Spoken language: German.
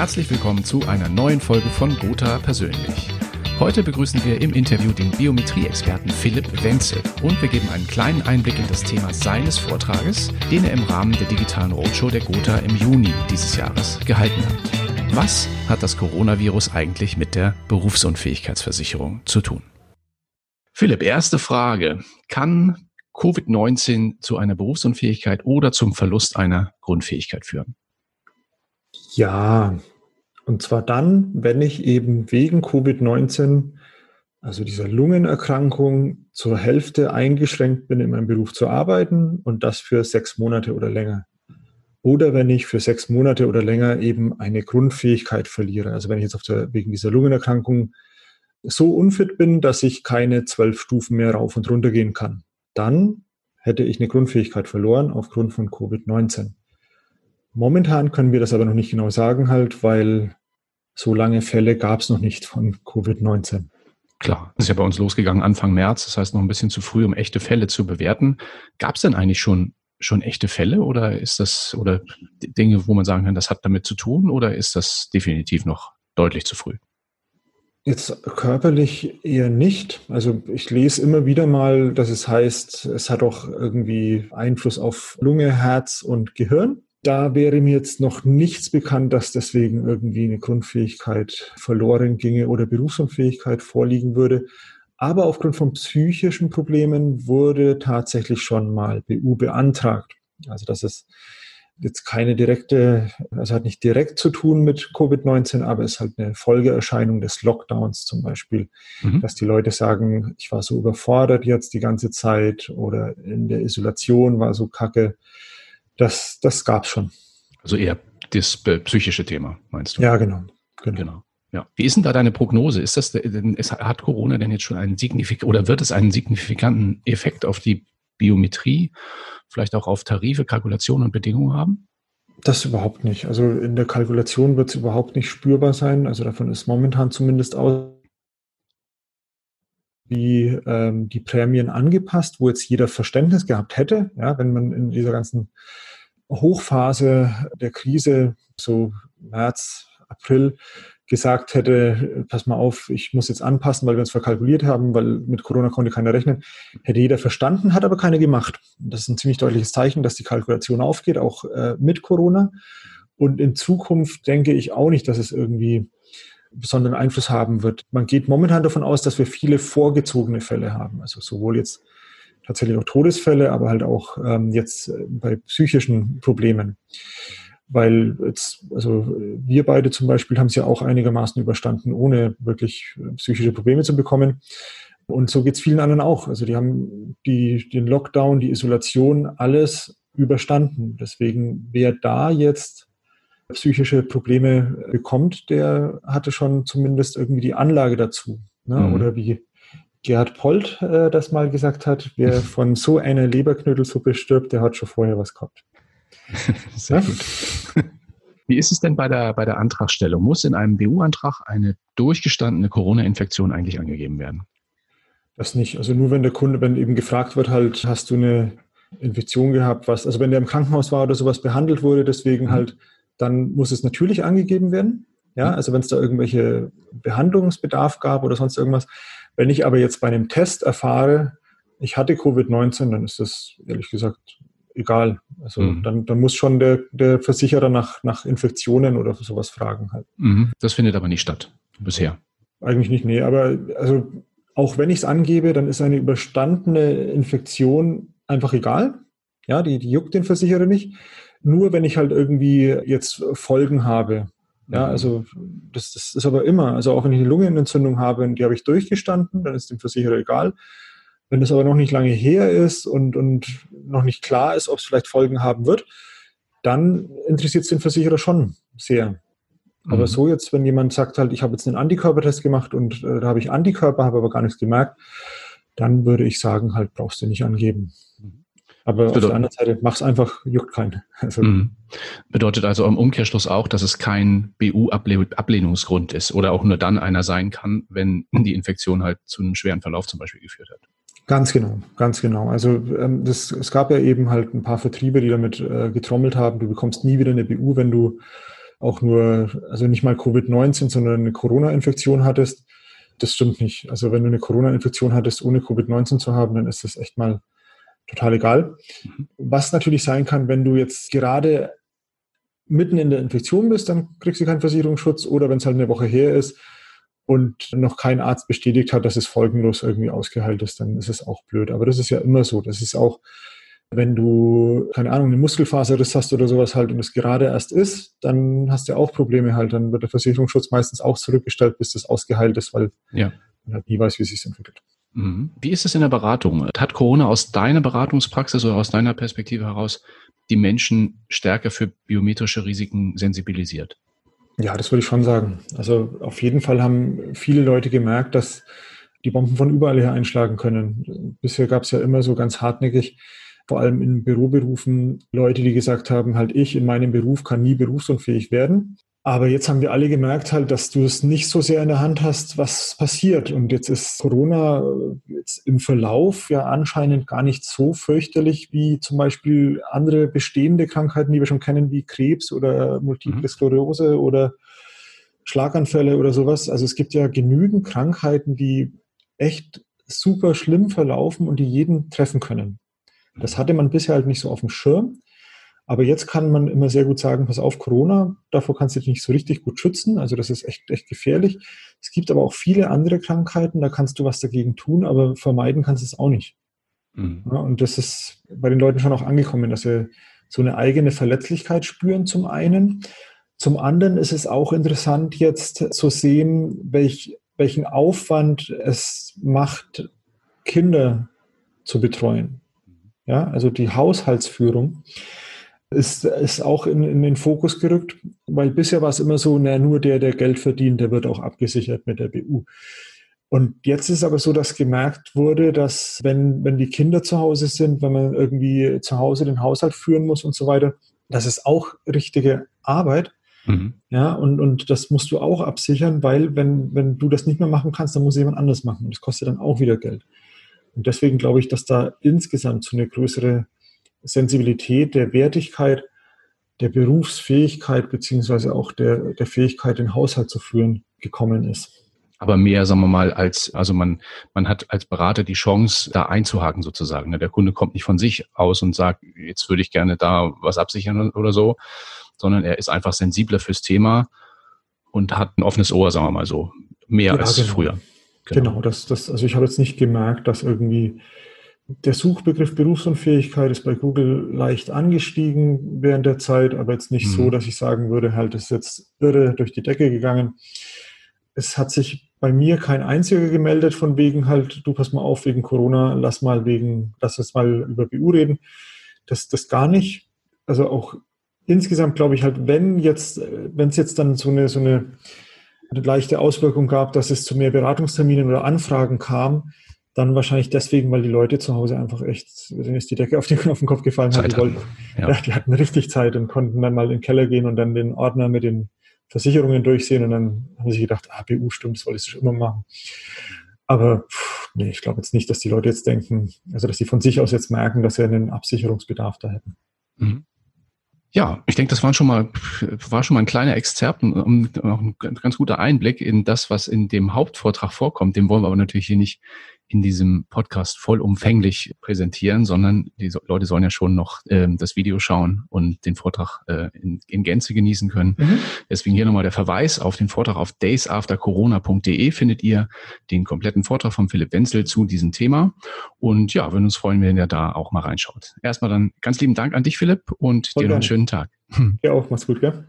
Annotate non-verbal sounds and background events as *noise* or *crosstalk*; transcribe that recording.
Herzlich willkommen zu einer neuen Folge von Gotha Persönlich. Heute begrüßen wir im Interview den Biometrie-Experten Philipp Wenzel und wir geben einen kleinen Einblick in das Thema seines Vortrages, den er im Rahmen der digitalen Roadshow der Gotha im Juni dieses Jahres gehalten hat. Was hat das Coronavirus eigentlich mit der Berufsunfähigkeitsversicherung zu tun? Philipp, erste Frage. Kann Covid-19 zu einer Berufsunfähigkeit oder zum Verlust einer Grundfähigkeit führen? Ja, und zwar dann, wenn ich eben wegen Covid-19, also dieser Lungenerkrankung, zur Hälfte eingeschränkt bin, in meinem Beruf zu arbeiten und das für sechs Monate oder länger. Oder wenn ich für sechs Monate oder länger eben eine Grundfähigkeit verliere. Also wenn ich jetzt der, wegen dieser Lungenerkrankung so unfit bin, dass ich keine zwölf Stufen mehr rauf und runter gehen kann, dann hätte ich eine Grundfähigkeit verloren aufgrund von Covid-19. Momentan können wir das aber noch nicht genau sagen, halt, weil so lange Fälle gab es noch nicht von Covid-19. Klar, das ist ja bei uns losgegangen Anfang März, das heißt noch ein bisschen zu früh, um echte Fälle zu bewerten. Gab es denn eigentlich schon schon echte Fälle oder ist das oder Dinge, wo man sagen kann, das hat damit zu tun oder ist das definitiv noch deutlich zu früh? Jetzt körperlich eher nicht. Also ich lese immer wieder mal, dass es heißt, es hat auch irgendwie Einfluss auf Lunge, Herz und Gehirn. Da wäre mir jetzt noch nichts bekannt, dass deswegen irgendwie eine Grundfähigkeit verloren ginge oder Berufsunfähigkeit vorliegen würde. Aber aufgrund von psychischen Problemen wurde tatsächlich schon mal BU beantragt. Also das ist jetzt keine direkte, also hat nicht direkt zu tun mit Covid-19, aber es ist halt eine Folgeerscheinung des Lockdowns zum Beispiel, mhm. dass die Leute sagen, ich war so überfordert jetzt die ganze Zeit oder in der Isolation war so kacke das, das gab es schon. Also eher das psychische Thema, meinst du? Ja, genau. Genau. genau. Ja. Wie ist denn da deine Prognose? Ist das, ist, hat Corona denn jetzt schon einen signifikanten oder wird es einen signifikanten Effekt auf die Biometrie, vielleicht auch auf Tarife, Kalkulationen und Bedingungen haben? Das überhaupt nicht. Also in der Kalkulation wird es überhaupt nicht spürbar sein. Also davon ist momentan zumindest aus wie ähm, die Prämien angepasst, wo jetzt jeder Verständnis gehabt hätte, ja, wenn man in dieser ganzen Hochphase der Krise, so März, April, gesagt hätte, pass mal auf, ich muss jetzt anpassen, weil wir uns verkalkuliert haben, weil mit Corona konnte keiner rechnen, hätte jeder verstanden, hat aber keiner gemacht. Das ist ein ziemlich deutliches Zeichen, dass die Kalkulation aufgeht, auch äh, mit Corona. Und in Zukunft denke ich auch nicht, dass es irgendwie besonderen Einfluss haben wird. Man geht momentan davon aus, dass wir viele vorgezogene Fälle haben, also sowohl jetzt tatsächlich auch Todesfälle, aber halt auch ähm, jetzt äh, bei psychischen Problemen. Weil jetzt, also wir beide zum Beispiel haben es ja auch einigermaßen überstanden, ohne wirklich äh, psychische Probleme zu bekommen. Und so geht es vielen anderen auch. Also die haben die, den Lockdown, die Isolation, alles überstanden. Deswegen, wer da jetzt psychische Probleme bekommt, der hatte schon zumindest irgendwie die Anlage dazu. Ne? Mhm. Oder wie Gerhard Polt äh, das mal gesagt hat, wer *laughs* von so einer Leberknödelsuppe stirbt, der hat schon vorher was gehabt. *laughs* Sehr ja? gut. *laughs* Wie ist es denn bei der, bei der Antragstellung? Muss in einem BU-Antrag eine durchgestandene Corona-Infektion eigentlich angegeben werden? Das nicht. Also nur wenn der Kunde, wenn eben gefragt wird, halt, hast du eine Infektion gehabt, was, also wenn der im Krankenhaus war oder sowas behandelt wurde, deswegen mhm. halt, dann muss es natürlich angegeben werden. Ja, mhm. also wenn es da irgendwelche Behandlungsbedarf gab oder sonst irgendwas, wenn ich aber jetzt bei einem Test erfahre, ich hatte Covid-19, dann ist das ehrlich gesagt egal. Also mhm. dann, dann muss schon der, der Versicherer nach, nach Infektionen oder sowas fragen halt. Mhm. Das findet aber nicht statt bisher. Eigentlich nicht, nee. Aber also auch wenn ich es angebe, dann ist eine überstandene Infektion einfach egal. Ja, die, die juckt den Versicherer nicht. Nur wenn ich halt irgendwie jetzt Folgen habe, ja, mhm. also das, das ist aber immer, also auch wenn ich eine Lungenentzündung habe und die habe ich durchgestanden, dann ist dem Versicherer egal. Wenn das aber noch nicht lange her ist und, und noch nicht klar ist, ob es vielleicht Folgen haben wird, dann interessiert es den Versicherer schon sehr. Aber mhm. so jetzt, wenn jemand sagt halt, ich habe jetzt einen Antikörpertest gemacht und äh, da habe ich Antikörper, habe aber gar nichts gemerkt, dann würde ich sagen, halt brauchst du nicht angeben. Aber auf der anderen Seite, mach's einfach, juckt keinen. *laughs* Also, mhm. Bedeutet also im Umkehrschluss auch, dass es kein BU-Ablehnungsgrund ist oder auch nur dann einer sein kann, wenn die Infektion halt zu einem schweren Verlauf zum Beispiel geführt hat. Ganz genau, ganz genau. Also ähm, das, es gab ja eben halt ein paar Vertriebe, die damit äh, getrommelt haben, du bekommst nie wieder eine BU, wenn du auch nur, also nicht mal Covid-19, sondern eine Corona-Infektion hattest. Das stimmt nicht. Also wenn du eine Corona-Infektion hattest, ohne Covid-19 zu haben, dann ist das echt mal total egal. Mhm. Was natürlich sein kann, wenn du jetzt gerade mitten in der Infektion bist, dann kriegst du keinen Versicherungsschutz oder wenn es halt eine Woche her ist und noch kein Arzt bestätigt hat, dass es folgenlos irgendwie ausgeheilt ist, dann ist es auch blöd. Aber das ist ja immer so. Das ist auch, wenn du, keine Ahnung, eine Muskelfaserriss hast oder sowas halt und es gerade erst ist, dann hast du auch Probleme halt. Dann wird der Versicherungsschutz meistens auch zurückgestellt, bis das ausgeheilt ist, weil ja. man halt nie weiß, wie es sich entwickelt. Mhm. Wie ist es in der Beratung? Hat Corona aus deiner Beratungspraxis oder aus deiner Perspektive heraus die Menschen stärker für biometrische Risiken sensibilisiert? Ja, das würde ich schon sagen. Also auf jeden Fall haben viele Leute gemerkt, dass die Bomben von überall her einschlagen können. Bisher gab es ja immer so ganz hartnäckig, vor allem in Büroberufen, Leute, die gesagt haben, halt ich in meinem Beruf kann nie berufsunfähig werden. Aber jetzt haben wir alle gemerkt halt, dass du es nicht so sehr in der Hand hast, was passiert. Und jetzt ist Corona jetzt im Verlauf ja anscheinend gar nicht so fürchterlich wie zum Beispiel andere bestehende Krankheiten, die wir schon kennen, wie Krebs oder Multiple mhm. Sklerose oder Schlaganfälle oder sowas. Also es gibt ja genügend Krankheiten, die echt super schlimm verlaufen und die jeden treffen können. Das hatte man bisher halt nicht so auf dem Schirm. Aber jetzt kann man immer sehr gut sagen, pass auf, Corona, davor kannst du dich nicht so richtig gut schützen. Also das ist echt, echt gefährlich. Es gibt aber auch viele andere Krankheiten, da kannst du was dagegen tun, aber vermeiden kannst du es auch nicht. Mhm. Ja, und das ist bei den Leuten schon auch angekommen, dass sie so eine eigene Verletzlichkeit spüren zum einen. Zum anderen ist es auch interessant jetzt zu sehen, welch, welchen Aufwand es macht, Kinder zu betreuen. Ja, also die Haushaltsführung ist, ist auch in, in den Fokus gerückt, weil bisher war es immer so, na, nur der, der Geld verdient, der wird auch abgesichert mit der BU. Und jetzt ist aber so, dass gemerkt wurde, dass wenn, wenn die Kinder zu Hause sind, wenn man irgendwie zu Hause den Haushalt führen muss und so weiter, das ist auch richtige Arbeit. Mhm. Ja, und, und das musst du auch absichern, weil wenn, wenn du das nicht mehr machen kannst, dann muss jemand anders machen. Und das kostet dann auch wieder Geld. Und deswegen glaube ich, dass da insgesamt so eine größere Sensibilität der Wertigkeit der Berufsfähigkeit beziehungsweise auch der, der Fähigkeit, den Haushalt zu führen, gekommen ist. Aber mehr, sagen wir mal, als, also man, man hat als Berater die Chance, da einzuhaken sozusagen. Ne? Der Kunde kommt nicht von sich aus und sagt, jetzt würde ich gerne da was absichern oder so, sondern er ist einfach sensibler fürs Thema und hat ein offenes Ohr, sagen wir mal so. Mehr ja, als genau. früher. Genau, genau das, das, also ich habe jetzt nicht gemerkt, dass irgendwie der Suchbegriff Berufsunfähigkeit ist bei Google leicht angestiegen während der Zeit, aber jetzt nicht mhm. so, dass ich sagen würde, halt, ist jetzt irre durch die Decke gegangen. Es hat sich bei mir kein einziger gemeldet von wegen halt, du pass mal auf wegen Corona, lass mal wegen, lass uns mal über BU reden. Das, das gar nicht. Also auch insgesamt glaube ich halt, wenn jetzt, wenn es jetzt dann so eine, so eine, eine leichte Auswirkung gab, dass es zu mehr Beratungsterminen oder Anfragen kam, dann wahrscheinlich deswegen, weil die Leute zu Hause einfach echt, denen ist die Decke auf den, *laughs* auf den Kopf gefallen hat. Die, wollten, ja. ja. die hatten richtig Zeit und konnten dann mal in den Keller gehen und dann den Ordner mit den Versicherungen durchsehen und dann haben sie gedacht, ah, BU stimmt, das wolltest du schon immer machen. Aber pff, nee, ich glaube jetzt nicht, dass die Leute jetzt denken, also dass sie von sich aus jetzt merken, dass sie einen Absicherungsbedarf da hätten. Mhm. Ja, ich denke, das war schon mal, war schon mal ein kleiner Exzerpt und ein ganz guter Einblick in das, was in dem Hauptvortrag vorkommt. Den wollen wir aber natürlich hier nicht in diesem Podcast vollumfänglich präsentieren, sondern die Leute sollen ja schon noch ähm, das Video schauen und den Vortrag äh, in, in Gänze genießen können. Mhm. Deswegen hier nochmal der Verweis auf den Vortrag auf daysaftercorona.de findet ihr den kompletten Vortrag von Philipp Wenzel zu diesem Thema. Und ja, würden uns freuen, wenn ihr da auch mal reinschaut. Erstmal dann ganz lieben Dank an dich, Philipp, und Voll dir noch einen schönen Tag. *laughs* Ja, auch. Mach's gut, gell?